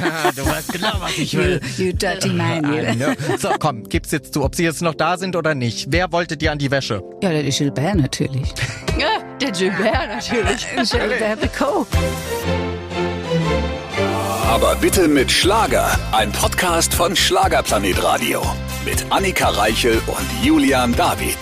du weißt genau, was ich will. You, you dirty man, you. So, komm, gib's jetzt zu, ob sie jetzt noch da sind oder nicht. Wer wollte dir an die Wäsche? Ja, der Gilbert natürlich. Ja, der Gilbert natürlich. Gilbert Becot. Aber bitte mit Schlager. Ein Podcast von Schlagerplanet Radio. Mit Annika Reichel und Julian David.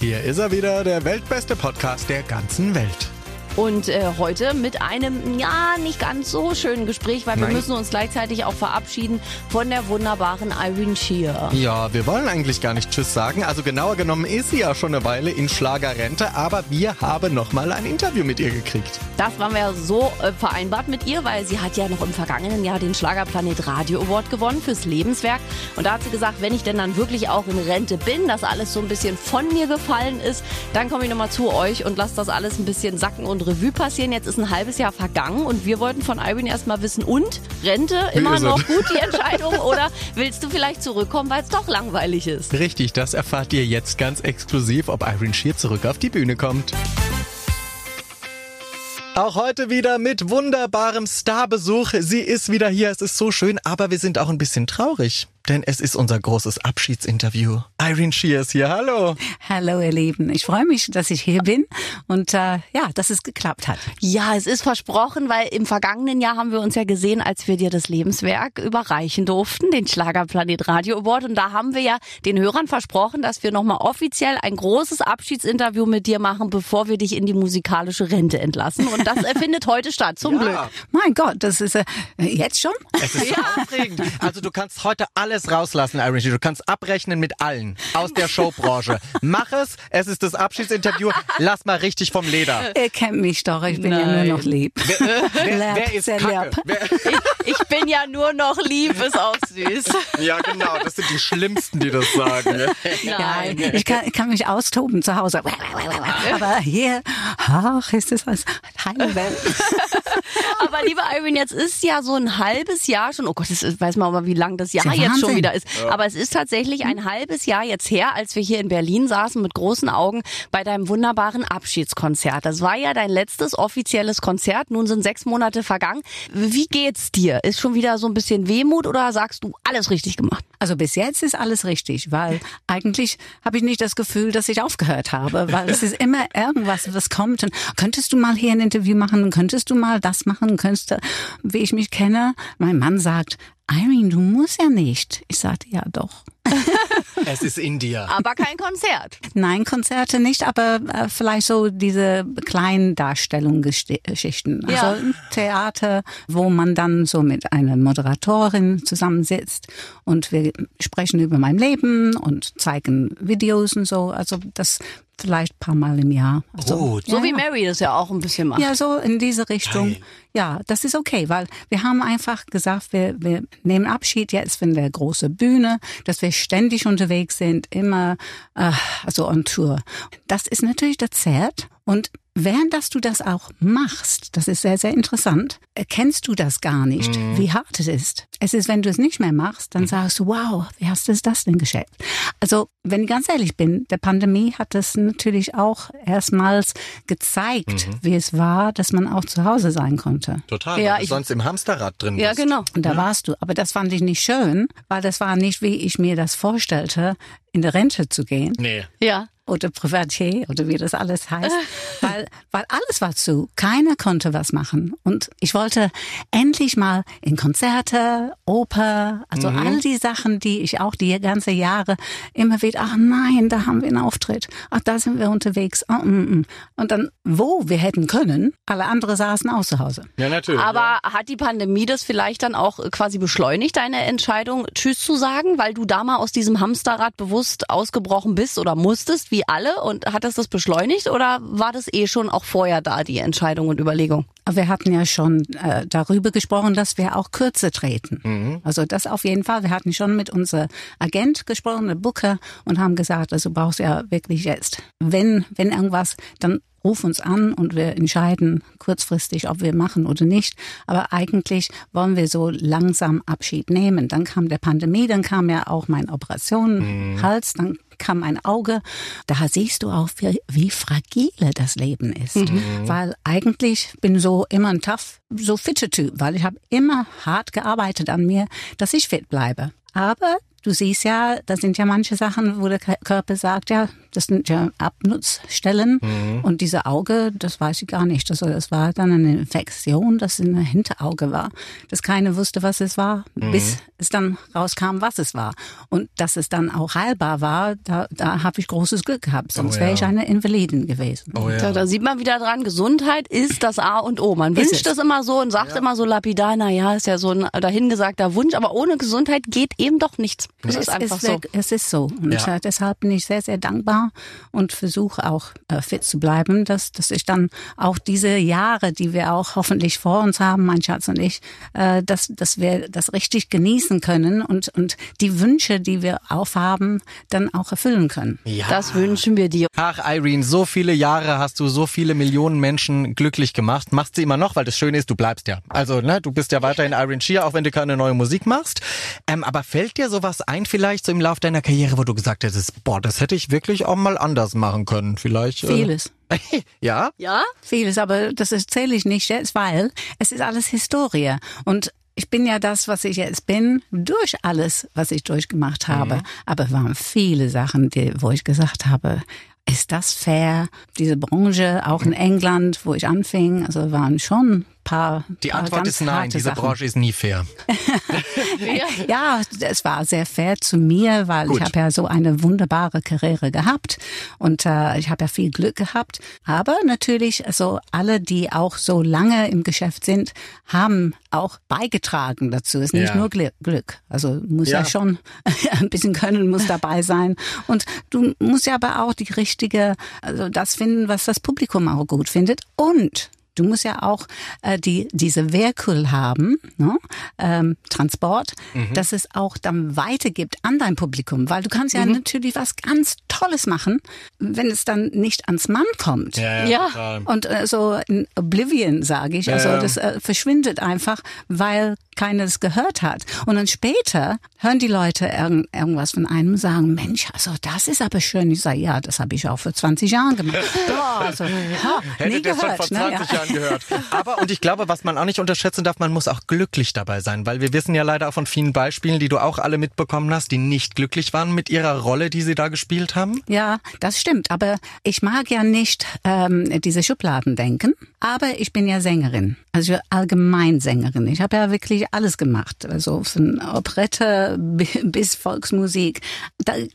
Hier ist er wieder, der weltbeste Podcast der ganzen Welt. Und äh, heute mit einem, ja, nicht ganz so schönen Gespräch, weil Nein. wir müssen uns gleichzeitig auch verabschieden von der wunderbaren Irene Shear. Ja, wir wollen eigentlich gar nicht Tschüss sagen. Also genauer genommen ist sie ja schon eine Weile in Schlagerrente, aber wir haben noch mal ein Interview mit ihr gekriegt. Das waren wir ja so äh, vereinbart mit ihr, weil sie hat ja noch im vergangenen Jahr den Schlagerplanet Radio Award gewonnen fürs Lebenswerk. Und da hat sie gesagt, wenn ich denn dann wirklich auch in Rente bin, dass alles so ein bisschen von mir gefallen ist, dann komme ich nochmal zu euch und lasse das alles ein bisschen sacken und Revue passieren. Jetzt ist ein halbes Jahr vergangen und wir wollten von Irene erstmal wissen, und Rente, immer noch es? gut die Entscheidung oder willst du vielleicht zurückkommen, weil es doch langweilig ist? Richtig, das erfahrt ihr jetzt ganz exklusiv, ob Irene Shear zurück auf die Bühne kommt. Auch heute wieder mit wunderbarem Starbesuch. Sie ist wieder hier, es ist so schön, aber wir sind auch ein bisschen traurig, denn es ist unser großes Abschiedsinterview. Irene Shear ist hier, hallo. Hallo, ihr Lieben. Ich freue mich, dass ich hier bin und äh, ja, dass es geklappt hat. Ja, es ist versprochen, weil im vergangenen Jahr haben wir uns ja gesehen, als wir dir das Lebenswerk überreichen durften, den Schlagerplanet Radio Award. Und da haben wir ja den Hörern versprochen, dass wir nochmal offiziell ein großes Abschiedsinterview mit dir machen, bevor wir dich in die musikalische Rente entlassen. Und das findet heute statt, zum Glück. Mein Gott, das ist äh, jetzt schon? Es ist so aufregend. Also du kannst heute alles rauslassen, Irene Shear. Du kannst abrechnen mit allen aus der Showbranche. Mach es, es ist das Abschiedsinterview. Lass mal richtig vom Leder. Ihr kennt mich doch, ich bin ja Nein. nur noch lieb. Wer, wer, Lieb, wer ist sehr Kacke? Wer, Ich bin ja nur noch lieb, ist auch süß. ja, genau, das sind die Schlimmsten, die das sagen. Ja, ich kann, ich kann mich austoben zu Hause. Aber hier, ach, ist das was heile Welt. Aber liebe Irene, jetzt ist ja so ein halbes Jahr schon, oh Gott, das ist, weiß man aber, wie lang das Jahr ja jetzt schon Wahnsinn. wieder ist. Aber es ist tatsächlich ein halbes Jahr jetzt her, als wir hier in Berlin saßen mit großen Augen bei deinem wunderbaren Abschiedskonzert. Das war ja dein letztes offizielles Konzert. Nun sind sechs Monate vergangen. Wie geht's dir? Ist schon wieder so ein bisschen Wehmut oder sagst du alles richtig gemacht? Also bis jetzt ist alles richtig, weil eigentlich habe ich nicht das Gefühl, dass ich aufgehört habe, weil es ist immer irgendwas, was kommt. Und könntest du mal hier ein Interview machen? Könntest du mal das machen? Könntest du, wie ich mich kenne, mein Mann sagt, Irene, du musst ja nicht. Ich sagte, ja doch. Es ist in dir. Aber kein Konzert. Nein, Konzerte nicht, aber äh, vielleicht so diese kleinen Darstellungsgeschichten. Ja. Also ein Theater, wo man dann so mit einer Moderatorin zusammensitzt und wir sprechen über mein Leben und zeigen Videos und so. Also das vielleicht ein paar Mal im Jahr. Also, Gut. So ja, wie ja. Mary das ja auch ein bisschen macht. Ja, so in diese Richtung. Geil. Ja, das ist okay, weil wir haben einfach gesagt, wir, wir nehmen Abschied jetzt von der großen Bühne, dass wir ständig unterwegs sind, immer äh, also on Tour. Das ist natürlich das Zert und Während dass du das auch machst, das ist sehr, sehr interessant, erkennst du das gar nicht, wie hart es ist. Es ist, wenn du es nicht mehr machst, dann sagst du, wow, wie hast du das denn geschafft? Also, wenn ich ganz ehrlich bin, der Pandemie hat es natürlich auch erstmals gezeigt, wie es war, dass man auch zu Hause sein konnte. Total, Ja, ich- sonst im Hamsterrad drin Ja, bist. genau. Und da warst du. Aber das fand ich nicht schön, weil das war nicht, wie ich mir das vorstellte, in der Rente zu gehen Nee. Ja. oder Privatier oder wie das alles heißt, weil, weil alles war zu. Keiner konnte was machen. Und ich wollte endlich mal in Konzerte, Oper, also all die Sachen, die ich auch die ganze Jahre immer wieder, ach nein, da haben wir einen Auftritt, ach da sind wir unterwegs. Oh, mm, mm. Und dann, wo wir hätten können, alle anderen saßen auch zu Hause. Ja, natürlich. Aber hat die Pandemie das vielleicht dann auch quasi beschleunigt, deine Entscheidung, Tschüss zu sagen, weil du da mal aus diesem Hamsterrad bewusst ausgebrochen bist oder musstest, wie alle? Und hat das das beschleunigt oder war das eh schon auch vorher da, die Entscheidung und Überlegung? Wir hatten ja schon äh, darüber gesprochen, dass wir auch kürzer treten. Also das auf jeden Fall. Wir hatten schon mit unserem Agent gesprochen, der Booker, und haben gesagt, also du brauchst ja wirklich jetzt, wenn, wenn irgendwas, dann ruf uns an und wir entscheiden kurzfristig, ob wir machen oder nicht. Aber eigentlich wollen wir so langsam Abschied nehmen. Dann kam der Pandemie, dann kam ja auch meine Operation, Hals, dann kam ein Auge. Da siehst du auch, wie, wie fragile das Leben ist. Mhm. Weil eigentlich bin so immer ein tough, so fitte Typ, weil ich habe immer hart gearbeitet an mir, dass ich fit bleibe. Aber du siehst ja, da sind ja manche Sachen, wo der Körper sagt, ja, das sind ja Abnutzstellen. Mhm. Und diese Auge, das weiß ich gar nicht. Also das war dann eine Infektion, das in der Hinterauge war. Dass keiner wusste, was es war, mhm. bis es dann rauskam, was es war. Und dass es dann auch heilbar war, da, da habe ich großes Glück gehabt. Sonst oh, ja. wäre ich eine Invalidin gewesen. Oh, ja. Da sieht man wieder dran, Gesundheit ist das A und O. Man wünscht das immer so und sagt ja. immer so lapidar, na ja, ist ja so ein dahingesagter Wunsch, aber ohne Gesundheit geht eben doch nichts. Es ist einfach ist, so. Es ist so. Und ja. deshalb bin ich sehr, sehr dankbar und versuche auch äh, fit zu bleiben, dass, dass ich dann auch diese Jahre, die wir auch hoffentlich vor uns haben, mein Schatz und ich, äh, dass, dass wir das richtig genießen können und, und die Wünsche, die wir aufhaben, dann auch erfüllen können. Ja. Das wünschen wir dir. Ach, Irene, so viele Jahre hast du so viele Millionen Menschen glücklich gemacht. Machst sie immer noch, weil das Schöne ist, du bleibst ja. Also, ne, du bist ja weiterhin Irene Shear, auch wenn du keine neue Musik machst. Ähm, aber fällt dir sowas ein vielleicht so im Lauf deiner Karriere, wo du gesagt hättest, boah, das hätte ich wirklich auch mal anders machen können, vielleicht. Äh, Vieles. Äh, ja? Ja? Vieles, aber das erzähle ich nicht jetzt, weil es ist alles Historie. Und ich bin ja das, was ich jetzt bin, durch alles, was ich durchgemacht habe. Mhm. Aber es waren viele Sachen, die, wo ich gesagt habe, ist das fair? Diese Branche, auch in England, wo ich anfing, also waren schon paar. Die paar Antwort ist nein, diese Sachen. Branche ist nie fair. ja, es war sehr fair zu mir, weil Gut. ich habe ja so eine wunderbare Karriere gehabt und äh, ich habe ja viel Glück gehabt. Aber natürlich, also alle, die auch so lange im Geschäft sind, haben auch beigetragen dazu. Es ist nicht ja. nur Glück. Also muss ja. ja schon ein bisschen können, muss dabei sein. Und du musst ja aber auch die richtige, also das finden, was das Publikum auch gut findet. Und Du musst ja auch äh, die, diese Wehrkull haben, ne? ähm, Transport, mhm. dass es auch dann weitergibt an dein Publikum, weil du kannst ja mhm. natürlich was ganz Tolles machen, wenn es dann nicht ans Mann kommt. Ja. ja. ja. Und äh, so in Oblivion, sage ich, ja, also das äh, verschwindet einfach, weil keiner es gehört hat. Und dann später hören die Leute irgend, irgendwas von einem und sagen, Mensch, also das ist aber schön. Ich sage, ja, das habe ich auch vor 20 Jahren gemacht. Boah, also, ha, Hätte nie gehört, schon vor 20 ne? Jahren gehört. Aber, und ich glaube, was man auch nicht unterschätzen darf, man muss auch glücklich dabei sein, weil wir wissen ja leider auch von vielen Beispielen, die du auch alle mitbekommen hast, die nicht glücklich waren mit ihrer Rolle, die sie da gespielt haben. Ja, das stimmt. Aber ich mag ja nicht ähm, diese Schubladen denken. Aber ich bin ja Sängerin, also Allgemeinsängerin. Ich habe ja wirklich alles gemacht, also von Operette bis Volksmusik,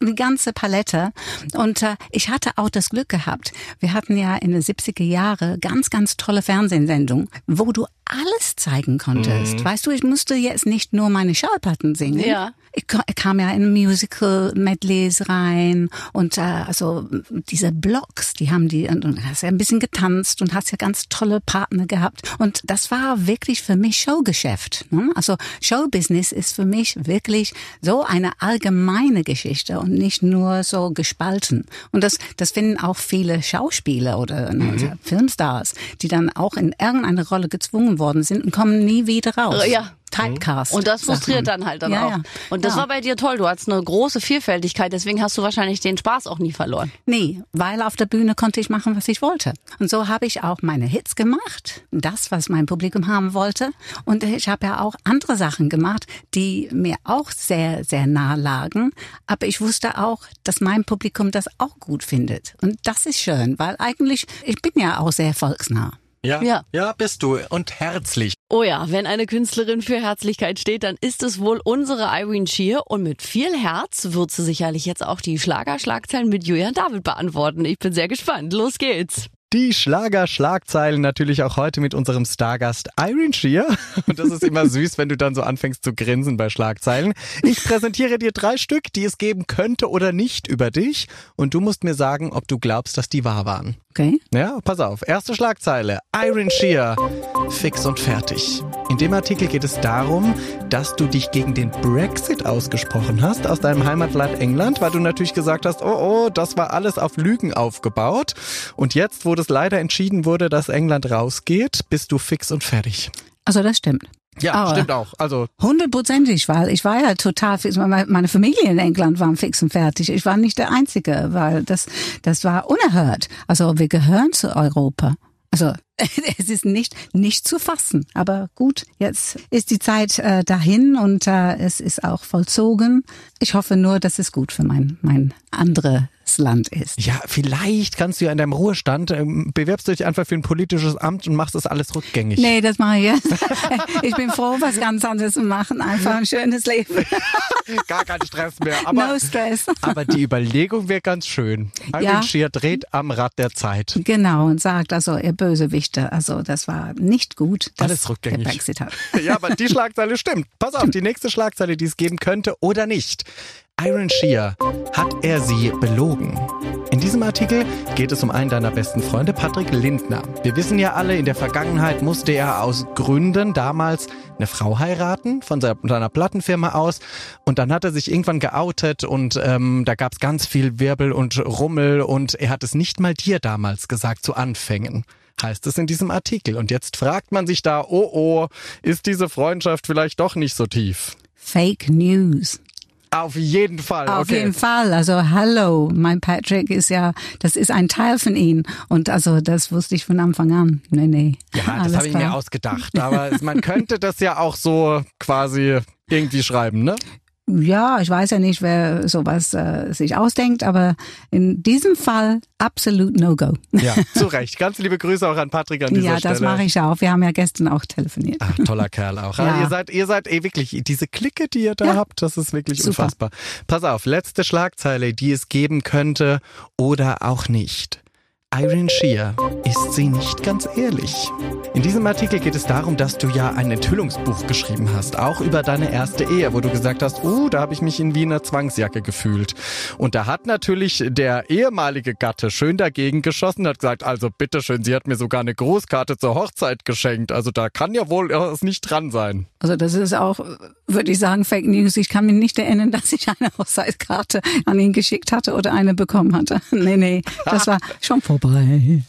die ganze Palette. Und äh, ich hatte auch das Glück gehabt. Wir hatten ja in den 70er Jahre ganz, ganz tolle Fernsehsendungen, wo du alles zeigen konntest. Mhm. Weißt du, ich musste jetzt nicht nur meine Schallplatten singen. Ja. Ich kam ja in Musical Medleys rein und äh, also diese Blogs, die haben die und, und hast ja ein bisschen getanzt und hast ja ganz tolle Partner gehabt und das war wirklich für mich Showgeschäft. Ne? Also Showbusiness ist für mich wirklich so eine allgemeine Geschichte und nicht nur so gespalten. Und das das finden auch viele Schauspieler oder ne, mhm. Filmstars, die dann auch in irgendeine Rolle gezwungen worden sind und kommen nie wieder raus. Ja. Typecast. Und das frustriert dann halt dann ja, auch. Ja. Und das ja. war bei dir toll. Du hattest eine große Vielfältigkeit, deswegen hast du wahrscheinlich den Spaß auch nie verloren. Nee, weil auf der Bühne konnte ich machen, was ich wollte. Und so habe ich auch meine Hits gemacht, das, was mein Publikum haben wollte. Und ich habe ja auch andere Sachen gemacht, die mir auch sehr, sehr nah lagen. Aber ich wusste auch, dass mein Publikum das auch gut findet. Und das ist schön, weil eigentlich, ich bin ja auch sehr volksnah. Ja, ja, ja, bist du und herzlich. Oh ja, wenn eine Künstlerin für Herzlichkeit steht, dann ist es wohl unsere Irene Shear und mit viel Herz wird sie sicherlich jetzt auch die Schlagerschlagzeilen mit Julian David beantworten. Ich bin sehr gespannt. Los geht's. Die Schlager-Schlagzeilen natürlich auch heute mit unserem Stargast Irene Shear. Und das ist immer süß, wenn du dann so anfängst zu grinsen bei Schlagzeilen. Ich präsentiere dir drei Stück, die es geben könnte oder nicht über dich. Und du musst mir sagen, ob du glaubst, dass die wahr waren. Okay. Ja, pass auf. Erste Schlagzeile. Irene Shear. Fix und fertig. In dem Artikel geht es darum, dass du dich gegen den Brexit ausgesprochen hast aus deinem Heimatland England, weil du natürlich gesagt hast, oh oh, das war alles auf Lügen aufgebaut. Und jetzt, wo das leider entschieden wurde, dass England rausgeht, bist du fix und fertig. Also das stimmt. Ja, Aber stimmt auch. Also Hundertprozentig, weil ich war ja total fix. Meine Familie in England waren fix und fertig. Ich war nicht der Einzige, weil das, das war unerhört. Also wir gehören zu Europa. Also es ist nicht nicht zu fassen. Aber gut, jetzt ist die Zeit äh, dahin und äh, es ist auch vollzogen. Ich hoffe nur, dass es gut für mein mein anderes Land ist. Ja, vielleicht kannst du ja in deinem Ruhestand, ähm, bewerbst du dich einfach für ein politisches Amt und machst das alles rückgängig. Nee, das mache ich jetzt. Ich bin froh, was ganz anderes zu machen. Einfach ein schönes Leben. Gar kein Stress mehr. Aber, no stress. aber die Überlegung wäre ganz schön. Irene Ja. Dreht am Rad der Zeit. Genau, und sagt also, ihr Bösewichte, also das war nicht gut, dass Alles rückgängig. der Brexit hat. Ja, aber die Schlagzeile stimmt. Pass auf, die nächste Schlagzeile, die es geben könnte oder nicht. Iron Shear, hat er sie belogen? In diesem Artikel geht es um einen deiner besten Freunde, Patrick Lindner. Wir wissen ja alle, in der Vergangenheit musste er aus Gründen damals eine Frau heiraten, von seiner, seiner Plattenfirma aus. Und dann hat er sich irgendwann geoutet und ähm, da gab es ganz viel Wirbel und Rummel und er hat es nicht mal dir damals gesagt zu Anfängen heißt es in diesem Artikel. Und jetzt fragt man sich da, oh oh, ist diese Freundschaft vielleicht doch nicht so tief? Fake News. Auf jeden Fall. Auf okay. jeden Fall. Also hallo, mein Patrick ist ja, das ist ein Teil von ihm. Und also das wusste ich von Anfang an. Nee, nee. Ja, das habe ich mir ausgedacht. Aber man könnte das ja auch so quasi irgendwie schreiben, ne? Ja, ich weiß ja nicht, wer sowas äh, sich ausdenkt, aber in diesem Fall absolut No-Go. Ja, zu Recht. Ganz liebe Grüße auch an Patrick an dieser Ja, Stelle. das mache ich auch. Wir haben ja gestern auch telefoniert. Ach, toller Kerl auch. Ja. Ihr seid, ihr seid eh wirklich, diese Clique, die ihr da Ja. habt, das ist wirklich Super. unfassbar. Pass auf, letzte Schlagzeile, die es geben könnte oder auch nicht. Irene Shear, ist sie nicht ganz ehrlich? In diesem Artikel geht es darum, dass du ja ein Enthüllungsbuch geschrieben hast, auch über deine erste Ehe, wo du gesagt hast, uh, da habe ich mich in Wiener Zwangsjacke gefühlt. Und da hat natürlich der ehemalige Gatte schön dagegen geschossen, hat gesagt, also bitteschön, sie hat mir sogar eine Großkarte zur Hochzeit geschenkt, also da kann ja wohl es nicht dran sein. Also das ist auch, würde ich sagen, Fake News. Ich kann mich nicht erinnern, dass ich eine Hochzeitskarte an ihn geschickt hatte oder eine bekommen hatte. Nee, nee, das war schon vorbei.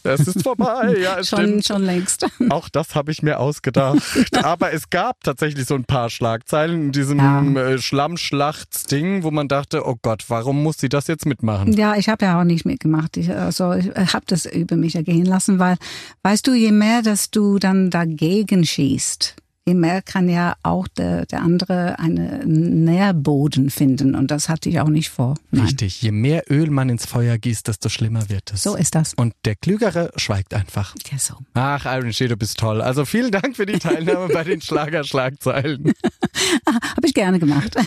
Es ist vorbei, ja, es Schon, stimmt. schon längst. Auch das habe ich mir ausgedacht. Aber es gab tatsächlich so ein paar Schlagzeilen in diesem Ja. äh, Schlammschlachts-Ding, wo man dachte, oh Gott, warum muss sie das jetzt mitmachen? Ja, ich habe ja auch nicht mitgemacht. Ich, also ich habe das über mich ergehen lassen, weil, weißt du, je mehr, dass du dann dagegen schießt, je mehr kann ja auch der, der andere einen Nährboden finden. Und das hatte ich auch nicht vor. Nein. Richtig, je mehr Öl man ins Feuer gießt, desto schlimmer wird es. So ist das. Und der Klügere schweigt einfach. Ja, so. Ach, Iron Shea, du bist toll. Also vielen Dank für die Teilnahme bei den Schlagerschlagzeilen. Habe ich gerne gemacht.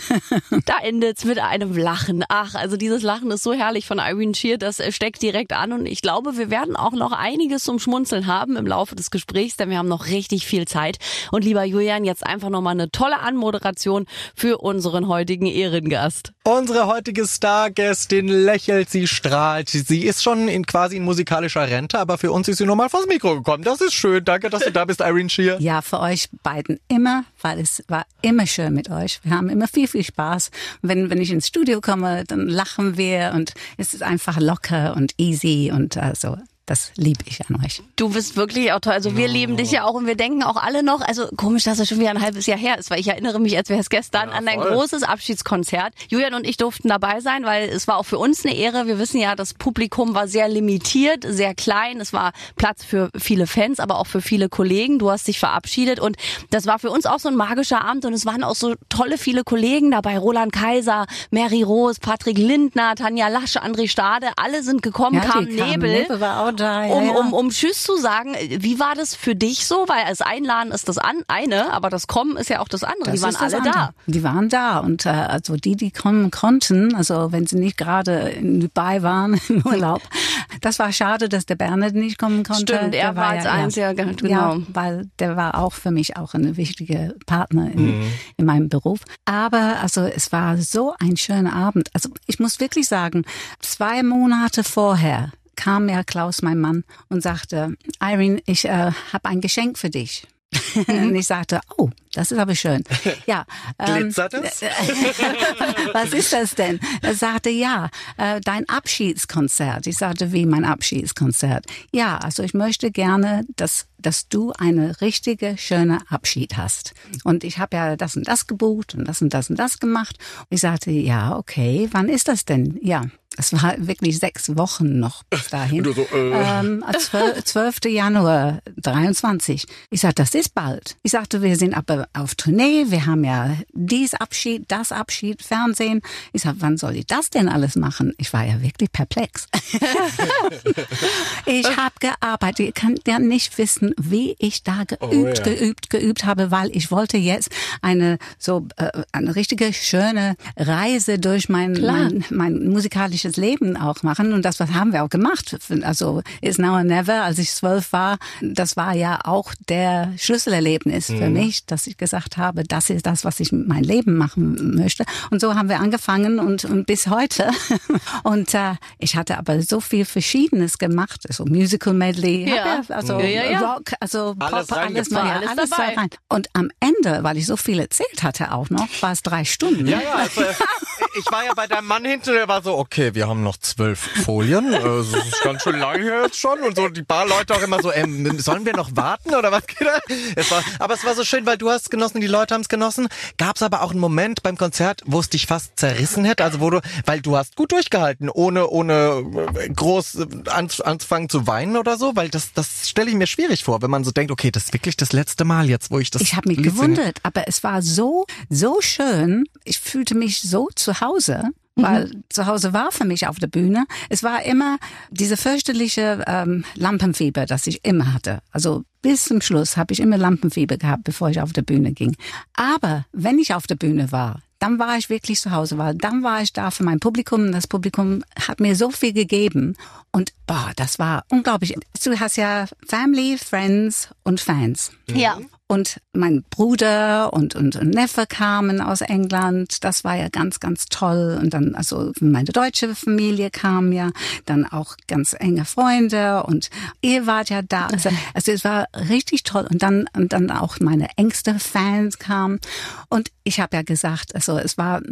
Da endet's mit einem Lachen. Ach, also dieses Lachen ist so herrlich von Irene Shear, das steckt direkt an und ich glaube, wir werden auch noch einiges zum Schmunzeln haben im Laufe des Gesprächs, denn wir haben noch richtig viel Zeit. Und lieber Julian, jetzt einfach nochmal eine tolle Anmoderation für unseren heutigen Ehrengast. Unsere heutige Stargästin lächelt, sie strahlt. Sie ist schon in quasi in musikalischer Rente, aber für uns ist sie nochmal vors Mikro gekommen. Das ist schön. Danke, dass du da bist, Irene Shear. Ja, für euch beiden immer, weil es war immer schön mit euch. Wir haben immer viel, viel Spaß. Wenn, wenn ich ins Studio komme, dann lachen wir und es ist einfach locker und easy und also das liebe ich an euch. Du bist wirklich auch toll. Also wir lieben dich ja auch und wir denken auch alle noch, also komisch, dass es schon wieder ein halbes Jahr her ist, weil ich erinnere mich, als wäre es gestern, an dein voll. großes Abschiedskonzert. Julian und ich durften dabei sein, weil es war auch für uns eine Ehre. Wir wissen ja, das Publikum war sehr limitiert, sehr klein. Es war Platz für viele Fans, aber auch für viele Kollegen. Du hast dich verabschiedet und das war für uns auch so ein magischer Abend und es waren auch so tolle viele Kollegen dabei. Roland Kaiser, Mary Rose, Patrick Lindner, Tanja Lasch, André Stade, alle sind gekommen, Ja, kam. Nebel Nebel war auch da, ja, um, ja. um, um Tschüss zu sagen, wie war das für dich so? Weil das Einladen ist das an, eine, aber das Kommen ist ja auch das andere. die Das waren ist das alle andere. da. Die waren da und äh, also die, die kommen konnten, also wenn sie nicht gerade in Dubai waren im Urlaub, das war schade, dass der Bernhard nicht kommen konnte. Stimmt, er Der war als einziger, Ja, genau. weil der war auch für mich auch eine wichtige Partner in, in meinem Beruf. Aber also es war so ein schöner Abend. Also ich muss wirklich sagen, zwei Monate vorher kam ja Klaus, mein Mann, und sagte, Irene, ich äh, habe ein Geschenk für dich. und ich sagte, oh, das ist aber schön. Ja. Ähm, Glitzert es? was ist das denn? Er sagte, ja, äh, dein Abschiedskonzert. Ich sagte, wie mein Abschiedskonzert? Ja, also ich möchte gerne, dass dass du eine richtige schöne Abschied hast. Und ich habe ja das und das gebucht und das und das und das gemacht. Und ich sagte, ja, okay, wann ist das denn? Ja, es war wirklich sechs Wochen noch bis dahin. So, äh. ähm, 12, 12. Januar 23. Ich sagte, das ist bald. Ich sagte, wir sind aber auf Tournee, wir haben ja dies Abschied, das Abschied, Fernsehen. Ich sagte, wann soll ich das denn alles machen? Ich war ja wirklich perplex. ich habe gearbeitet. Ihr könnt ja nicht wissen, wie ich da geübt, oh, ja. geübt, geübt habe, weil ich wollte jetzt eine so äh, eine richtige schöne Reise durch mein, mein, mein musikalisches glückliches Leben auch machen. Und das was haben wir auch gemacht. Also Is Now or Never, als ich zwölf war, das war ja auch der Schlüsselerlebnis mhm. für mich, dass ich gesagt habe, das ist das, was ich mit meinem Leben machen möchte. Und so haben wir angefangen und, und bis heute. Und äh, ich hatte aber so viel Verschiedenes gemacht, also Musical Medley, ja. also ja, ja, Rock, also alles Pop, alles, mal, alles, alles dabei. rein. Und am Ende, weil ich so viel erzählt hatte auch noch, war es drei Stunden. Ja, ja, also, ich war ja bei deinem Mann hinten, der war so, okay, wir haben noch zwölf Folien. Äh, das ist ganz schön lange her jetzt schon. Und so die paar Leute auch immer so, ähm, sollen wir noch warten oder was geht da? Es war, aber es war so schön, weil du hast genossen, die Leute haben es genossen. Gab es aber auch einen Moment beim Konzert, wo es dich fast zerrissen hätte? Also wo du, weil du hast gut durchgehalten, ohne ohne äh, groß äh, anzufangen zu weinen oder so, weil das das stelle ich mir schwierig vor, wenn man so denkt, okay, das ist wirklich das letzte Mal jetzt, wo ich das. Ich habe mich gewundert, aber es war so so schön. Ich fühlte mich so zu Hause weil mhm. zu Hause war für mich auf der Bühne. Es war immer diese fürchterliche ähm, Lampenfieber, das ich immer hatte. Also bis zum Schluss habe ich immer Lampenfieber gehabt, bevor ich auf der Bühne ging. Aber wenn ich auf der Bühne war, dann war ich wirklich zu Hause, weil dann war ich da für mein Publikum. Das Publikum hat mir so viel gegeben und boah, das war unglaublich. Du hast ja Family, Friends und Fans. Ja. Und mein Bruder und, und, und Neffe kamen aus England. Das war ja ganz, ganz toll. Und dann, also meine deutsche Familie kam ja, dann auch ganz enge Freunde und ihr wart ja da. Also, also es war richtig toll. Und dann, und dann auch meine engste Fans kamen. Und ich habe ja gesagt, also es war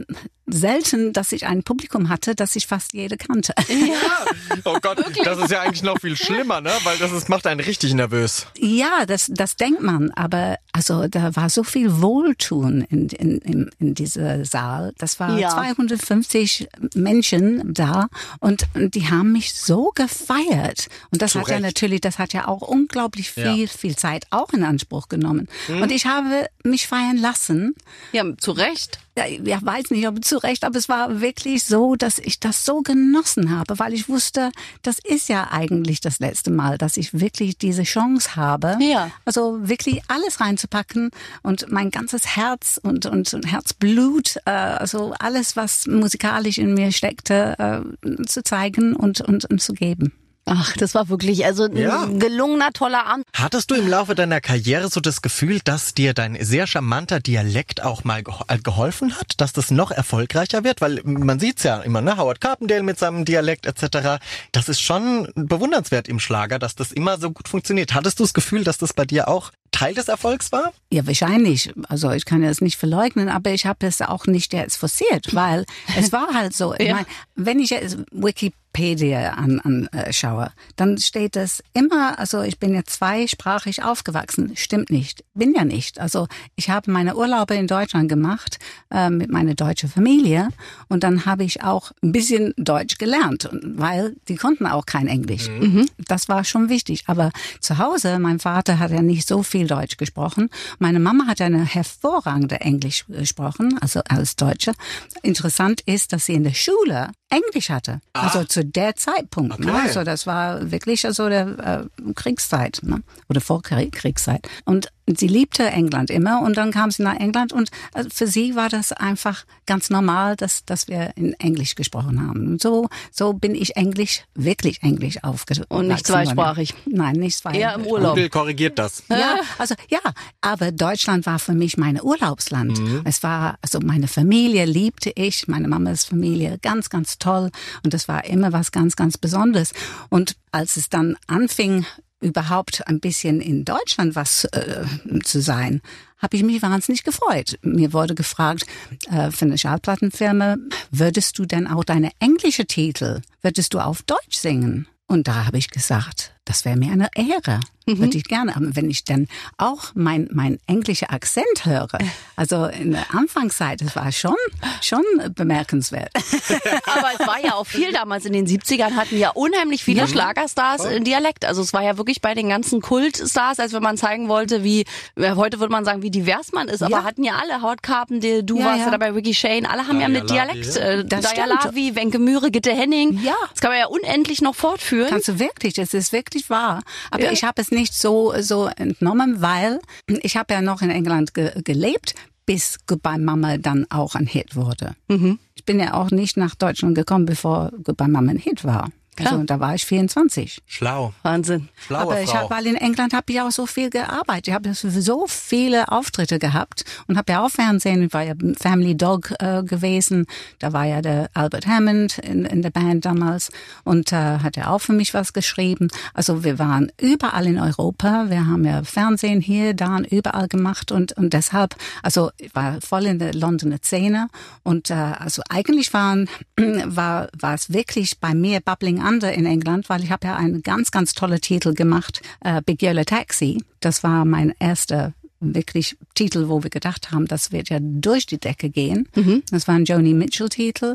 selten, dass ich ein Publikum hatte, das ich fast jede kannte. Ja. Oh Gott, Wirklich? das ist ja eigentlich noch viel schlimmer, ne? Weil das ist, macht einen richtig nervös. Ja, das, das denkt man. Aber also da war so viel Wohltun in, in, in, in dieser Saal. Das war ja. 250 Menschen da und die haben mich so gefeiert. Und das Zu hat Recht. ja natürlich, das hat ja auch unglaublich viel, ja. viel Zeit auch in Anspruch genommen. Mhm. Und ich habe mich feiern lassen. Ja, zu Recht ja, ich weiß nicht, ob zu Recht, aber es war wirklich so, dass ich das so genossen habe, weil ich wusste, das ist ja eigentlich das letzte Mal, dass ich wirklich diese Chance habe, ja. also wirklich alles reinzupacken und mein ganzes Herz und, und, und Herzblut, äh, also alles, was musikalisch in mir steckte, äh, zu zeigen und, und, und zu geben. Ach, das war wirklich also ein ja. gelungener, toller Abend. Hattest du im Laufe deiner Karriere so das Gefühl, dass dir dein sehr charmanter Dialekt auch mal äh, geholfen hat, dass das noch erfolgreicher wird? Weil man sieht's ja immer, ne? Howard Carpendale mit seinem Dialekt etc. Das ist schon bewundernswert im Schlager, dass das immer so gut funktioniert. Hattest du das Gefühl, dass das bei dir auch Teil des Erfolgs war? Ja, wahrscheinlich. Also ich kann das nicht verleugnen, aber ich habe es auch nicht jetzt forciert, weil es war halt so. Ich ja. mein, wenn ich jetzt Wikipedia anschaue, an, äh, dann steht es immer, also ich bin ja zweisprachig aufgewachsen. Stimmt nicht. Bin ja nicht. Also ich habe meine Urlaube in Deutschland gemacht äh, mit meiner deutschen Familie und dann habe ich auch ein bisschen Deutsch gelernt, weil die konnten auch kein Englisch. Mhm. Das war schon wichtig. Aber zu Hause, mein Vater hat ja nicht so viel Deutsch gesprochen. Meine Mama hat eine hervorragende Englisch gesprochen, also als Deutsche. Interessant ist, dass sie in der Schule Englisch hatte. Ah. Also zu der Zeitpunkt. Ne? Okay. Ne? Also das war wirklich also der äh, Kriegszeit ne? oder Vorkriegszeit. Und sie liebte England immer und dann kam sie nach England und also für sie war das einfach ganz normal, dass, dass wir in Englisch gesprochen haben. Und so, so bin ich Englisch, wirklich Englisch aufgewachsen. Und nicht zweisprachig? Nein, nicht zweisprachig. Eher im Urlaub. Google korrigiert das. Ja, also ja, aber Deutschland war für mich meine Urlaubsland. Mhm. Es war, also meine Familie liebte ich, meine Mamas Familie, ganz, ganz toll und das war immer was ganz, ganz Besonderes. Und als es dann anfing, überhaupt ein bisschen in Deutschland was äh, zu sein, habe ich mich wahnsinnig gefreut. Mir wurde gefragt äh, von der Schallplattenfirma, würdest du denn auch deine englische Titel, würdest du auf Deutsch singen? Und da habe ich gesagt, das wäre mir eine Ehre. Mhm. Würde ich gerne. Aber wenn ich dann auch mein, mein englischer Akzent höre, also in der Anfangszeit, das war schon, schon bemerkenswert. Aber es war ja auch viel damals in den 70ern hatten ja unheimlich viele ja. Schlagerstars in Dialekt. Also es war ja wirklich bei den ganzen Kultstars, als wenn man zeigen wollte, wie, heute würde man sagen, wie divers man ist. Aber ja. hatten ja alle Hautkarten, die, du ja, warst ja dabei, Ricky Shane, alle haben ja, mit Dialekt, äh, Daya Lavi, Wenke Mühre, Gitte Henning. Ja. Das kann man ja unendlich noch fortführen. Kannst du wirklich, das ist wirklich wahr. Aber ich habe es nicht so, so entnommen, weil ich habe ja noch in England ge gelebt, bis Goodbye Mama dann auch ein Hit wurde. Mhm. Ich bin ja auch nicht nach Deutschland gekommen, bevor Goodbye Mama ein Hit war. Klar. Also, da war ich 24. Schlau. Wahnsinn. Schlaue Aber ich habe, weil in England habe ich auch so viel gearbeitet. Ich habe so viele Auftritte gehabt und habe ja auch Fernsehen. Ich war ja Family Dog äh, gewesen. Da war ja der Albert Hammond in, in der Band damals und äh, hat ja auch für mich was geschrieben. Also wir waren überall in Europa. Wir haben ja Fernsehen hier, da und überall gemacht und und deshalb, also ich war voll in der Londoner Szene und äh, also eigentlich waren war war es wirklich bei mir Bubbling Under in England, weil ich habe ja einen ganz, ganz tolle Titel gemacht, äh, Big Yellow Taxi. Das war mein erster wirklich Titel, wo wir gedacht haben, das wird ja durch die Decke gehen. Mhm. Das war ein Joni Mitchell-Titel.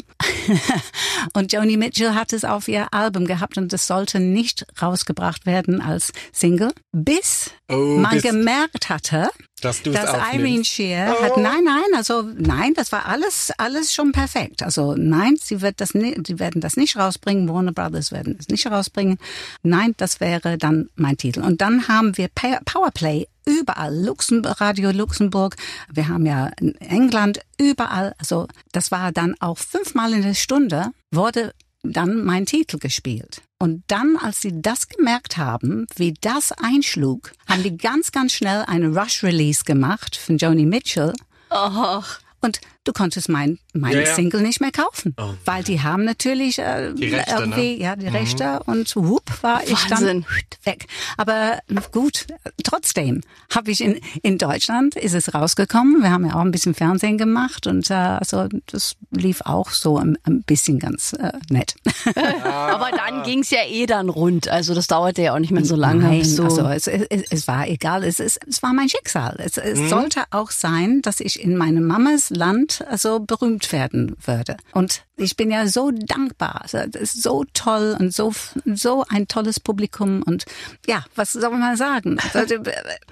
und Joni Mitchell hat es auf ihr Album gehabt und es sollte nicht rausgebracht werden als Single, bis oh, man bis gemerkt hatte, dass, dass Irene Shear oh. hat, nein, nein, also nein, das war alles, alles schon perfekt. Also nein, sie wird das, sie werden das nicht rausbringen, Warner Brothers werden es nicht rausbringen. Nein, das wäre dann mein Titel. Und dann haben wir Powerplay überall, Luxemburg, Radio Luxemburg, wir haben ja England, überall, also das war dann auch fünfmal in der Stunde, wurde dann mein Titel gespielt. Und dann, als sie das gemerkt haben, wie das einschlug, haben die ganz, ganz schnell eine Rush-Release gemacht von Joni Mitchell. Oh. Und du konntest mein, mein ja, ja. Single nicht mehr kaufen, oh, weil die haben natürlich äh, die Rechte, irgendwie ne? ja die mhm. Rechte und whoop war Wahnsinn. ich dann weg. Aber gut, trotzdem habe ich in in Deutschland ist es rausgekommen. Wir haben ja auch ein bisschen Fernsehen gemacht und äh, also das lief auch so ein, ein bisschen ganz äh, nett. Aber dann ging's ja eh dann rund. Also das dauerte ja auch nicht mehr so lange. Nein, so also es, es, es war egal. Es, es, es war mein Schicksal. Es, es mhm. sollte auch sein, dass ich in meinem Mamas Land also berühmt werden würde. Und ich bin ja so dankbar. Das ist so toll und so, so ein tolles Publikum und ja, was soll man sagen? Also,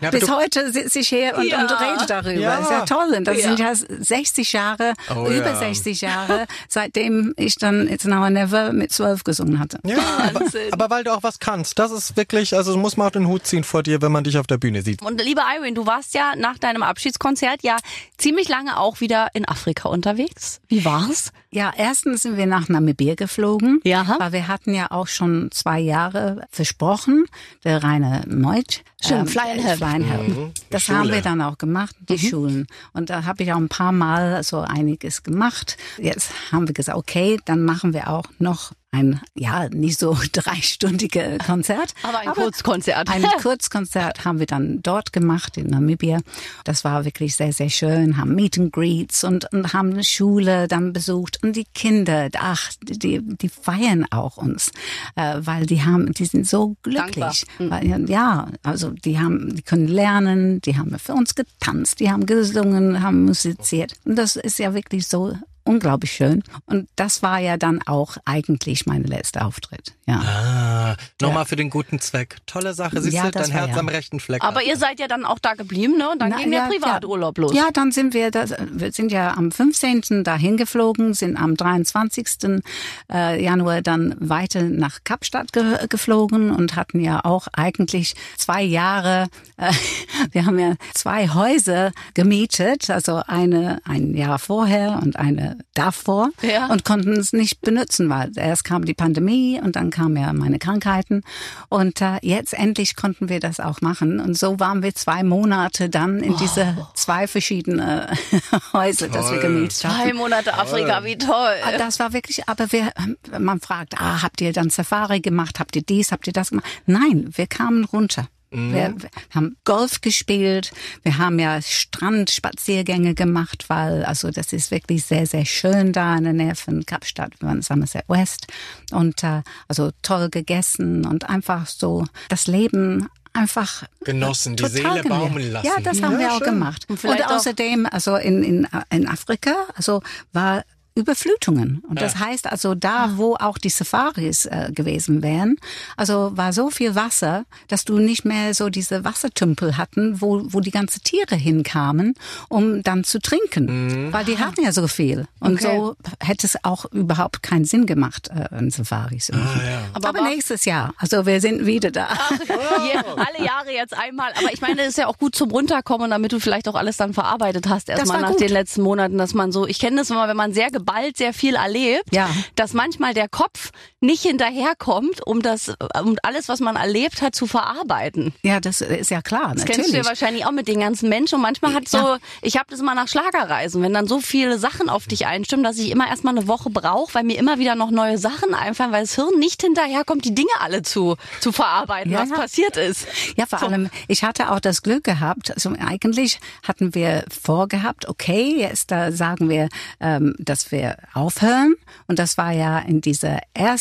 ja, Bis heute sitze ich hier und, ja. und rede darüber. Ja. Ist ja toll. Und das ja. sind ja 60 Jahre, oh, über 60 Jahre, seitdem ich dann It's Now or Never mit zwölf gesungen hatte. Ja, aber, aber, weil du auch was kannst. Das ist wirklich, also muss man auch den Hut ziehen vor dir, wenn man dich auf der Bühne sieht. Und liebe Irene, du warst ja nach deinem Abschiedskonzert ja ziemlich lange auch wieder in Afrika unterwegs. Wie war's? Ja, erstens sind wir nach Namibia geflogen, ja. weil wir hatten ja auch schon zwei Jahre versprochen, der Rainer Meutsch. Schön, ähm, Fly and Help. Fly and Help. Mhm. Das Schule. haben wir dann auch gemacht, die mhm. Schulen. Und da habe ich auch ein paar Mal so einiges gemacht. Jetzt haben wir gesagt, okay, dann machen wir auch noch ein, ja, nicht so dreistündige Konzert. Aber ein aber Kurzkonzert. Ein Kurzkonzert haben wir dann dort gemacht in Namibia. Das war wirklich sehr, sehr schön. Haben Meet and Greets und, und haben eine Schule dann besucht. Und die Kinder, ach, die, die feiern auch uns, äh, weil die haben, die sind so glücklich. Mhm. Weil, ja, also die haben, die können lernen, die haben für uns getanzt, die haben gesungen, haben musiziert. Und das ist ja wirklich so unglaublich schön. Und das war ja dann auch eigentlich mein letzter Auftritt. Ja. Ah, nochmal ja. für den guten Zweck. Tolle Sache. Siehst ja, du, dein Herz ja. am rechten Fleck. Aber ihr seid ja dann auch da geblieben, ne? Und dann Na, ging der Privaturlaub los. Ja, dann sind wir, da, wir sind ja am 15. dahin geflogen, sind am 23. Äh, Januar dann weiter nach Kapstadt ge geflogen und hatten ja auch eigentlich zwei Jahre, äh, wir haben ja zwei Häuser gemietet, also eine ein Jahr vorher und eine davor Ja. und konnten es nicht benutzen, weil erst kam die Pandemie und dann kamen ja meine Krankheiten und äh, jetzt endlich konnten wir das auch machen und so waren wir zwei Monate dann in diese zwei verschiedene Häuser, das wir gemietet haben. Zwei Monate Afrika, wie toll. Ah, Das war wirklich, aber wir, man fragt, ah, habt ihr dann Safari gemacht? Habt ihr dies? Habt ihr das gemacht? Nein, wir kamen runter. Wir, wir haben Golf gespielt, wir haben ja Strandspaziergänge gemacht, weil also das ist wirklich sehr sehr schön da in der Nähe von Kapstadt, wir waren Somerset West und äh, also toll gegessen und einfach so das Leben einfach Genossen, die Seele baumeln lassen. Ja, das haben Ja, wir auch schön. gemacht. Und Und, außerdem, also in, in, in Afrika, also war Überflutungen. Und das heißt also, da wo auch die Safaris äh, gewesen wären, also war so viel Wasser, dass du nicht mehr so diese Wassertümpel hatten, wo, wo die ganzen Tiere hinkamen, um dann zu trinken. Weil die hatten ja so viel. Und Okay. so hätte es auch überhaupt keinen Sinn gemacht, äh, in Safaris. Aber Aber, war- nächstes Jahr, also wir sind wieder da. Je, alle Jahre jetzt einmal. Aber ich meine, das ist ja auch gut zum Runterkommen, damit du vielleicht auch alles dann verarbeitet hast, erstmal nach gut. den letzten Monaten, dass man so, ich kenne das immer, wenn man sehr geballt sehr viel erlebt, Ja. dass manchmal der Kopf nicht hinterherkommt, um das, um alles, was man erlebt hat, zu verarbeiten. Ja, das ist ja klar, Das natürlich. kennst du ja wahrscheinlich auch mit den ganzen Menschen. Und manchmal hat so, Ja. ich habe das immer nach Schlagerreisen, wenn dann so viele Sachen auf dich einstimmen, dass ich immer erstmal eine Woche brauche, weil mir immer wieder noch neue Sachen einfallen, weil das Hirn nicht hinterherkommt, die Dinge alle zu, zu verarbeiten, Ja, was ja. passiert ist. Ja, vor allem, ich hatte auch das Glück gehabt, also eigentlich hatten wir vorgehabt, okay, jetzt da sagen wir, ähm, dass wir aufhören. Und das war ja in dieser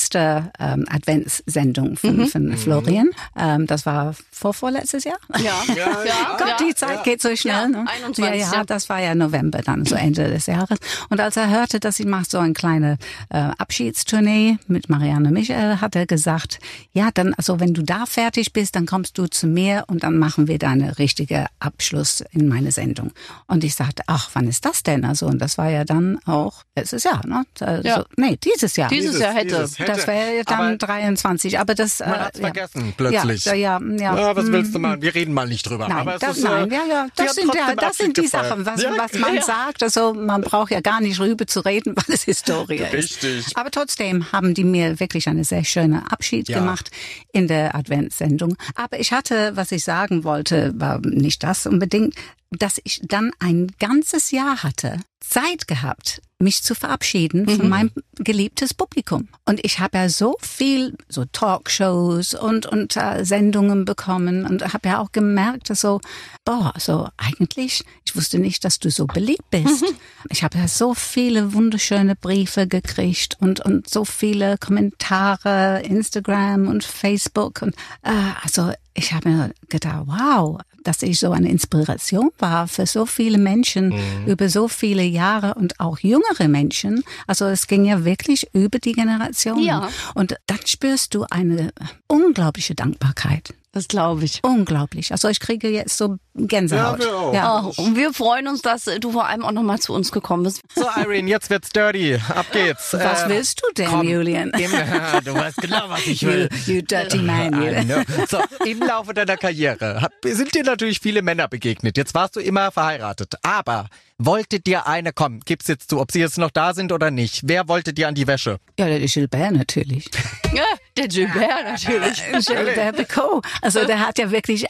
erste ähm, Adventssendung von, von Florian. Ähm, das war vor vorletztes Jahr. Ja, ja, ja. Gott, ja. die Zeit geht so schnell. Ja, ne? 21, ja, ja, ja. das war ja November dann, so Ende des Jahres. Und als er hörte, dass ich mache so eine kleine äh, Abschiedstournee mit Marianne Michael, hat er gesagt, ja, dann, also wenn du da fertig bist, dann kommst du zu mir und dann machen wir da eine richtige Abschluss in meine Sendung. Und ich sagte, ach, wann ist das denn? Also, und das war ja dann auch letztes Jahr, ne? Also, Ja. Nee, dieses Jahr. Dieses Jahr hätte. dieses hätte. Das wäre dann Aber 23, aber das... Man äh, hat's ja. vergessen, plötzlich. Ja, ja, ja. Ja, was willst du machen? Wir reden mal nicht drüber. Nein, das, ist, nein, äh, ja, ja, das sind ja, das sind die. Sachen, was, Ja, was man ja. sagt. Also man braucht ja gar nicht rüber zu reden, weil es Historie ist. Richtig. Aber trotzdem haben die mir wirklich eine sehr schöne Abschied Ja. gemacht in der Adventssendung. Aber ich hatte, was ich sagen wollte, war nicht das unbedingt, dass ich dann ein ganzes Jahr hatte, Zeit gehabt, mich zu verabschieden von meinem geliebtes Publikum. Und ich habe ja so viel, so Talkshows und, und äh, Sendungen bekommen und habe ja auch gemerkt, dass so, boah, so eigentlich, ich wusste nicht, dass du so beliebt bist. Ich habe ja so viele wunderschöne Briefe gekriegt und, und so viele Kommentare, Instagram und Facebook und äh, also ich habe mir gedacht, wow, dass ich so eine Inspiration war für so viele Menschen über so viele Jahre und auch jüngere Menschen. Also es ging ja wirklich über die Generationen. Ja. Und dann spürst du eine unglaubliche Dankbarkeit. Das glaube ich. Unglaublich. Also ich kriege jetzt so Gänsehaut. Ja, wir auch. Ja. Oh, und wir freuen uns, dass du vor allem auch nochmal zu uns gekommen bist. So, Irene, jetzt wird's dirty. Ab geht's. Was Äh, willst du denn, komm, Julian? Im, du weißt genau, was ich You, will. you dirty man, you. So, im Laufe deiner Karriere sind dir natürlich viele Männer begegnet. Jetzt warst du immer verheiratet. Aber wollte dir eine, komm, gib's jetzt zu, ob sie jetzt noch da sind oder nicht. Wer wollte dir an die Wäsche? Ja, der Gilbert natürlich. Ja, der Gilbert natürlich. Gilbert Picot. Also der hat ja wirklich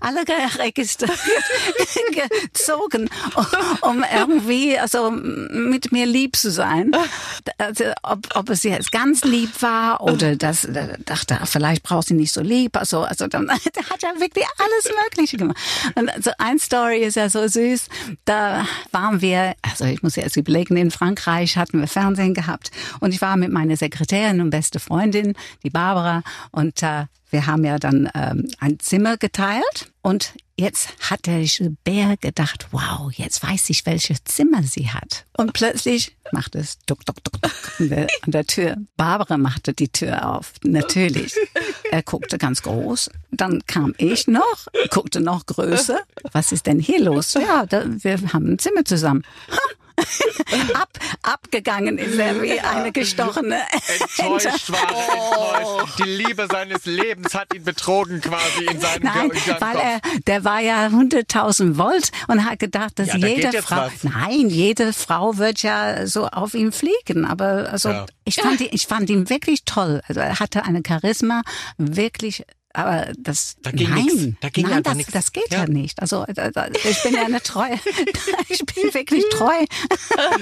alle registriert gezogen, um irgendwie also mit mir lieb zu sein. Also, ob, ob es jetzt ganz lieb war oder das dachte, vielleicht braucht sie nicht so lieb. Also, also dann, der hat ja wirklich alles Mögliche gemacht. Und also ein Story ist ja so süß. Da waren wir, also ich muss jetzt überlegen, in Frankreich hatten wir Fernsehen gehabt und ich war mit meiner Sekretärin und beste Freundin, die Barbara, und äh, wir haben ja dann ähm, ein Zimmer geteilt und jetzt hat der Gilbert gedacht, wow, jetzt weiß ich, welches Zimmer sie hat. Und plötzlich macht es duck, duck, duck, duck an der, an der Tür. Barbara machte die Tür auf, natürlich. Er guckte ganz groß. Dann kam ich noch, guckte noch größer. Was ist denn hier los? Ja, da, wir haben ein Zimmer zusammen. Ha, Ab, abgegangen ist er wie eine gestochene Enttäuscht war er, enttäuscht. Die Liebe seines Lebens hat ihn betrogen quasi in seinem Nein, Ge- weil Kopf. er, der war ja 100.000 Volt und hat gedacht, dass Ja, da jede jetzt Frau, nein, jede Frau wird ja so auf ihn fliegen. Aber also Ja. ich fand ihn, ich fand ihn wirklich toll. Also er hatte eine Charisma, wirklich. Aber das, Da ging nein, nix. Da ging nein, das, nix. das geht Ja. ja. nicht. Also da- da- ich bin ja eine treue, ich bin wirklich treu.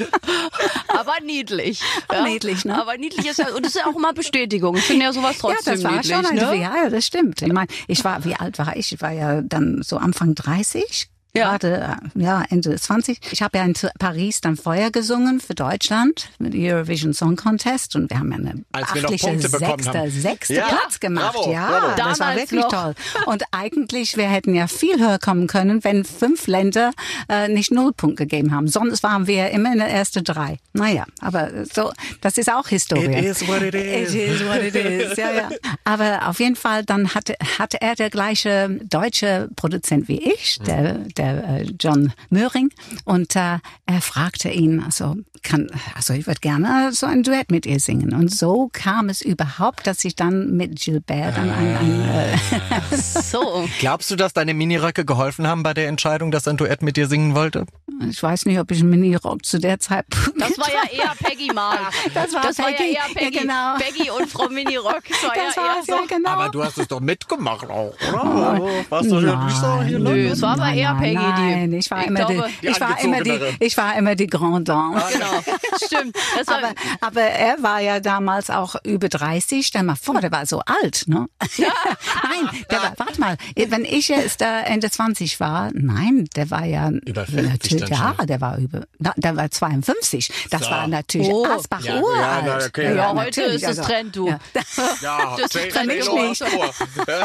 Aber niedlich. Niedlich, ne? Aber niedlich ist ja, und das ist ja auch immer Bestätigung. Ich finde ja sowas trotzdem ja, das war niedlich. schon ne? ja, ja, das stimmt. Ich meine, ich war, wie alt war ich? Ich war ja dann so Anfang 30. Ja. Gerade, äh, ja, Ende 20. Ich habe ja in Paris dann Feuer gesungen für Deutschland mit Eurovision Song Contest und wir haben ja eine Als wir noch beachtliche sechste, haben. sechste Ja, Platz gemacht. bravo, ja, bravo. das war wirklich noch. toll. Und eigentlich, wir hätten ja viel höher kommen können, wenn fünf Länder äh, nicht Nullpunkt gegeben haben. Sonst waren wir immer in der ersten drei. Naja, aber so, das ist auch Historie. It is what it is. It is what it is. Ja, ja. Aber auf jeden Fall, dann hatte, hatte er der gleiche deutsche Produzent wie ich, der, der äh, John Möhring. Und äh, er fragte ihn, also, kann, also ich würde gerne so ein Duett mit ihr singen. Und so kam es überhaupt, dass ich dann mit Gilbert dann ein, ein äh, So. Glaubst du, dass deine Miniröcke geholfen haben bei der Entscheidung, dass er ein Duett mit dir singen wollte? ich weiß nicht, ob ich einen Minirock zu der Zeit. Das war ja eher Peggy mal. Das war ja Peggy. eher Peggy. Ja, genau. Peggy und Frau Minirock. Das war Das ja war eher so. ja genau. Aber du hast es doch mitgemacht auch, oder? Warst du ja nicht so hier Nö, es war aber eher nein, Peggy, die. Nein, ich war ich immer glaube, die, ich war immer die, ich war immer die Grande Dame. Genau, stimmt. Aber, aber er war ja damals auch über 30. Stell mal vor, der war so alt, ne? nein, der war, warte mal, wenn ich jetzt äh, Ende 20 war, nein, der war ja Über 50 natürlich, dann ja, der war über, na, der war 52. Das So. war natürlich Oh. Asbach Ja, uralt. ja, na, okay. Ja, heute ist es Trend, du. Ja. Ja, Das kann ich nicht.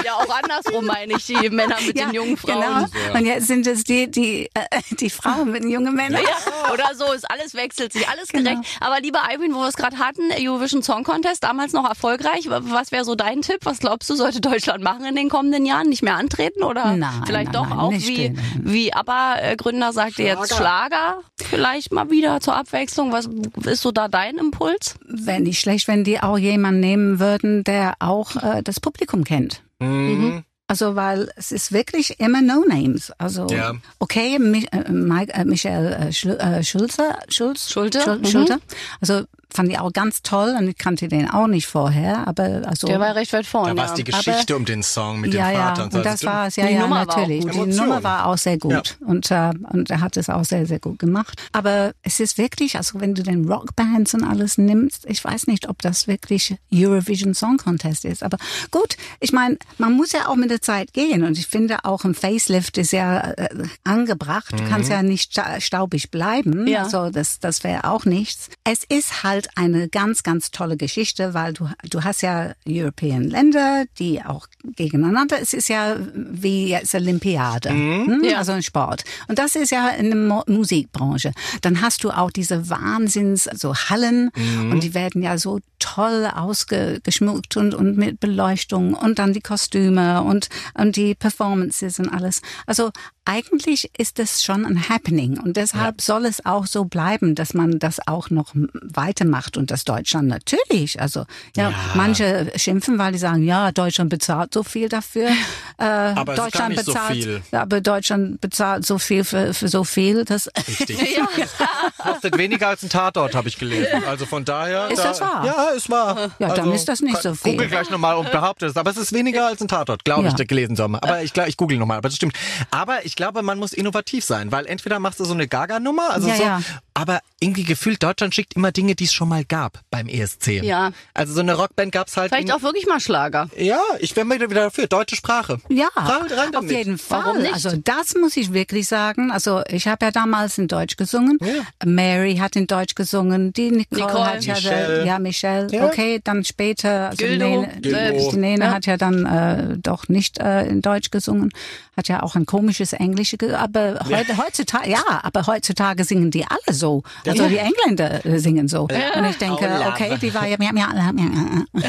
ja, auch andersrum meine ich, die Männer mit den jungen Frauen. Genau. Und jetzt sind es die, die, äh, die Frauen mit den jungen Männern. Ja, oder so, ist alles wechselt sich, alles Genau. gerecht. Aber lieber Ivan, wo wir es gerade hatten, Eurovision Song Contest, damals noch erfolgreich. Was wäre so dein Tipp? Was glaubst du, sollte Deutschland machen in den kommenden Jahren? Nicht mehr antreten oder Nein, vielleicht nein, doch nein, auch wie, wie ABBA-Gründer sagte jetzt Schlager? Vielleicht mal wieder zur Abwechslung. Was ist so da dein Impuls? Wäre nicht schlecht, wenn die auch jemanden nehmen würden, der auch äh, das Publikum kennt. Mhm. Also, weil es ist wirklich immer No-Names. Also, Ja. okay, Mi äh, Mike, äh, Michael äh, Schul äh, Schulze, Schulz, Schulte, Schul mhm. Schulte. Also, fand ich auch ganz toll und ich kannte den auch nicht vorher, aber also. Der war recht weit Da vorne. war es die Geschichte um den Song mit ja, dem Vater ja, und so. und Also das du- war es, ja, Die ja, Nummer war auch natürlich. gut. Die. Nummer war auch sehr gut und, äh, und er hat es auch sehr, sehr gut gemacht. Aber es ist wirklich, also wenn du den Rockbands und alles nimmst, ich weiß nicht, ob das wirklich Eurovision Song Contest ist. Aber gut, ich meine, man muss ja auch mit der Zeit gehen und ich finde auch ein Facelift ist ja äh, angebracht. Du kannst ja nicht sta- staubig bleiben. Ja. Also das, das wäre auch nichts. Es ist halt eine ganz, ganz tolle Geschichte, weil du, du hast ja European Länder, die auch gegeneinander, es ist ja wie jetzt Olympiade, hm? Ja. also ein Sport. Und das ist ja in der Mo Musikbranche. Dann hast du auch diese Wahnsinns, so Hallen und die werden ja so toll ausgeschmückt und, und mit Beleuchtung und dann die Kostüme und, und die Performances und alles. Also eigentlich ist das schon ein Happening und deshalb soll es auch so bleiben, dass man das auch noch weitermacht und das Deutschland natürlich. Also ja, Ja. manche schimpfen, weil die sagen, ja, Deutschland bezahlt so viel dafür. Äh, Aber es Deutschland nicht so bezahlt, viel. aber Deutschland bezahlt so viel für, für so viel. Das Richtig. Kostet weniger als ein Tatort, habe ich gelesen. Also von daher. Ist da, das wahr? Ja, ist wahr. Ja, dann also, ist das nicht so viel. Google gleich nochmal und behaupte es. Aber es ist weniger als ein Tatort, glaube ich, Ja. der gelesen soll. Aber ich, ich google nochmal, aber das stimmt. Aber ich glaube, man muss innovativ sein, weil entweder machst du so eine Gaga-Nummer, also Ja, so, ja. Aber irgendwie gefühlt, Deutschland schickt immer Dinge, die es schon mal gab beim ESC. Ja. Also so eine Rockband gab's halt. Vielleicht in, auch wirklich mal Schlager. ja, ich wäre wieder dafür. Deutsche Sprache. Ja, Rein- rein auf damit. jeden Fall. Warum nicht? Also das muss ich wirklich sagen. Also ich habe ja damals in Deutsch gesungen. Ja. Mary hat in Deutsch gesungen. Die Nicole, Nicole. hat ja, Michelle. ja Michelle. Ja. Okay, dann später. Also Gildo. Nene, Gildo. die Nene Ja. hat ja dann äh, doch nicht äh, in Deutsch gesungen. Hat ja auch ein komisches Englisch. ge- Aber heute, heutzutage, ja, aber heutzutage singen die alle so. Also die Engländer äh, singen so. Und ich denke, Oh ja. okay, die war ja, ja, ja, ja, ja.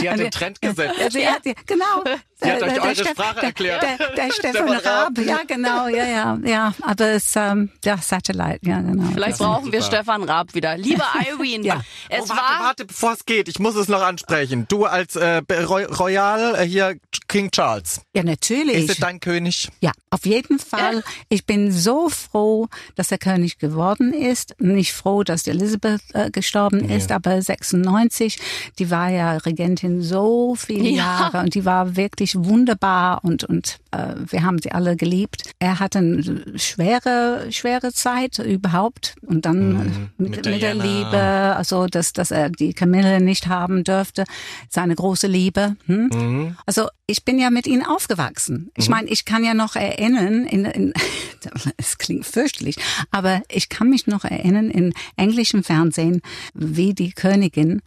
Die hat den Trend gesetzt. Ja, die hat, genau. Sie hat Der- euch der eure Steff- Sprache der, erklärt. Der, der Stefan Raab. Ja genau, ja, ja, ja. Aber es ähm, der Satellite, ja genau. Vielleicht Das- brauchen wir Stefan Raab wieder. Liebe Irene, Ja. es oh, warte, war warte, bevor es geht. Ich muss es noch ansprechen. Du als äh, Roy Royal äh, hier King Charles. Ja, Ist natürlich. es dein König? Ja, auf jeden Fall. Ich bin so froh, dass er König geworden ist. Nicht froh, dass Elizabeth äh, gestorben ist, aber 96, die war ja Regentin so viele Ja. Jahre und die war wirklich wunderbar und und äh, wir haben sie alle geliebt. Er hatte eine schwere schwere Zeit überhaupt und dann Mhm. mit, Mit mit, der. Liebe, also dass dass er die Camille nicht haben dürfte, seine große Liebe. Hm? Mhm. Also ich bin ja mit ihnen aufgewachsen. Ich meine, ich kann ja noch erinnern, in, in, es klingt fürchterlich, aber ich kann mich noch erinnern in englischem Fernsehen, wie die Königin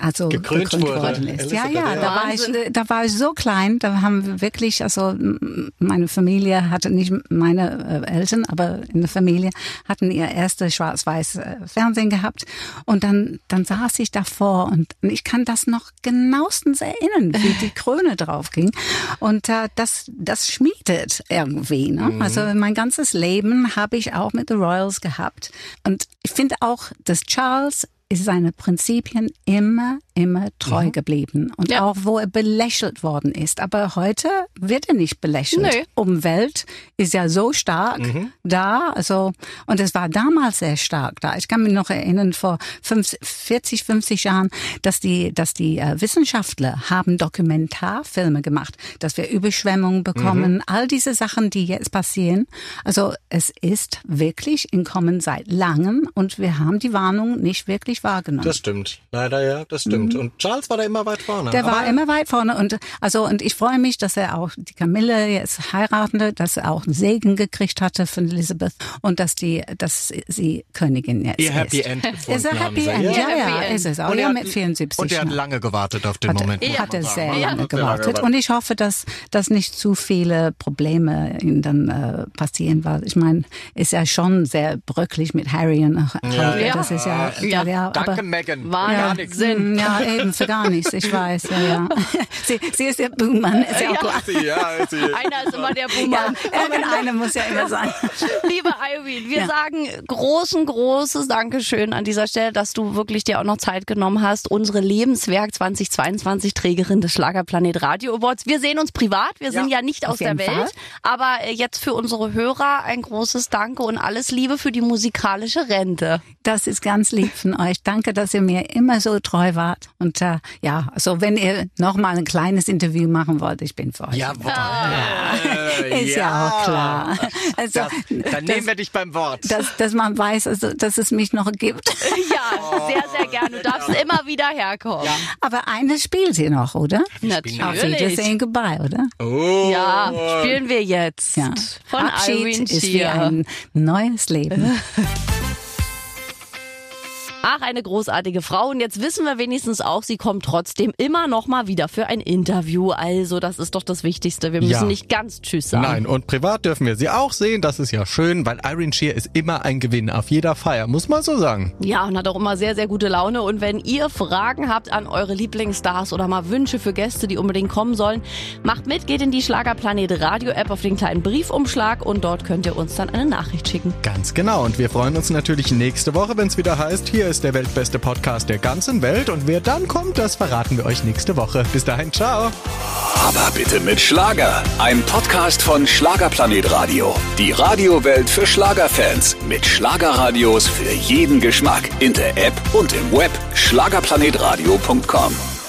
also Gekrönt wurde. worden ist. Ja, Elisabeth, ja, ja. da war, ich, da war ich so klein, da haben wir wirklich, also meine Familie hatte nicht meine äh, Eltern, aber in der Familie hatten ihr erste schwarz-weiß äh, Fernsehen gehabt und dann, dann saß ich davor und ich kann das noch genauestens erinnern, wie die Krone drauf ging und äh, das, das schmiedet irgendwie. Ne? Mhm. Also mein ganzes Leben habe ich auch mit The Royals gehabt und ich finde auch, dass Charles ist seine Prinzipien immer, immer treu Mhm. geblieben. Und Ja. auch wo er belächelt worden ist. Aber heute wird er nicht belächelt. Nö. Umwelt ist ja so stark Mhm. da. Also, und es war damals sehr stark da. Ich kann mich noch erinnern, vor 50, 40, 50 Jahren, dass die, dass die äh, Wissenschaftler haben Dokumentarfilme gemacht, dass wir Überschwemmungen bekommen, Mhm. all diese Sachen, die jetzt passieren. Also, es ist wirklich in Kommen seit langem und wir haben die Warnung nicht wirklich wahrgenommen. Das stimmt. Leider ja, das stimmt. Und Charles war da immer weit vorne. Mhm. Der war immer weit vorne und also und ich freue mich, dass er auch die Camille jetzt heiratete, dass er auch einen Segen gekriegt hatte von Elizabeth und dass die, dass sie Königin jetzt Ihr Happy ist. End Ist gefunden ein haben Happy. End, Ja. ja, Happy ja, End. ist es auch. Und Ja, er hat- mit 74 Und er hat lange gewartet auf den Hat, Moment. muss hat er sehr Ja, lange gewartet. Und ich hoffe, dass, dass nicht zu viele Probleme ihm dann äh, passieren, weil ich meine, ist ja schon sehr bröcklich mit Harry und Harry. Ja. Das ist ja, Ja. Ja, aber, Danke, Megan. War ja, Gar nichts. Sinn. Ja, eben, für gar nichts, ich weiß, ja, ja. Sie, sie ist der Buhmann, ist ja auch klar. Ja, sie. einer ist immer der Ja, Buhmann. irgendeiner muss ja immer sein. Liebe Irene, wir Ja. sagen großen, großes Dankeschön an dieser Stelle, dass du wirklich dir auch noch Zeit genommen hast. Unsere Lebenswerk 2022 Trägerin des Schlagerplanet Radio Awards. Wir sehen uns privat, wir sind Ja, ja nicht aus der Welt, Fall. aber äh, jetzt für unsere Hörer ein großes Danke und alles Liebe für die musikalische Rente. Das ist ganz lieb von euch. Danke, dass ihr mir immer so treu wart. Und äh, ja, also wenn ihr noch mal ein kleines Interview machen wollt, ich bin für euch. Jawohl. ist ja, auch klar. Also, Das, dann nehmen wir dich beim Wort. dass, dass man weiß, also, dass es mich noch gibt. Ja, sehr, sehr gerne. Du darfst immer wieder herkommen. Aber eines spielt ihr noch, oder? Auf Natürlich. Wiedersehen, goodbye, oder? oh. Ja, spielen wir jetzt. Ja. Von Abschied Irene ist wie ein neues Leben. Ach, eine großartige Frau. Und jetzt wissen wir wenigstens auch, sie kommt trotzdem immer noch mal wieder für ein Interview. Also, das ist doch das Wichtigste. Wir müssen Ja. nicht ganz Tschüss sagen. Nein, und privat dürfen wir sie auch sehen. Das ist ja schön, weil Irene Shear ist immer ein Gewinn auf jeder Feier, muss man so sagen. Ja, und hat auch immer sehr, sehr gute Laune. Und wenn ihr Fragen habt an eure Lieblingsstars oder mal Wünsche für Gäste, die unbedingt kommen sollen, macht mit, geht in die Schlagerplanet Radio App auf den kleinen Briefumschlag und dort könnt ihr uns dann eine Nachricht schicken. Ganz genau. Und wir freuen uns natürlich nächste Woche, wenn es wieder heißt, hier ist der weltbeste Podcast der ganzen Welt. Und wer dann kommt, das verraten wir euch nächste Woche. Bis dahin, ciao. Aber bitte mit Schlager. Ein Podcast von Schlagerplanet Radio. Die Radiowelt für Schlagerfans. Mit Schlagerradios für jeden Geschmack. In der App und im Web. Schlagerplanetradio.com.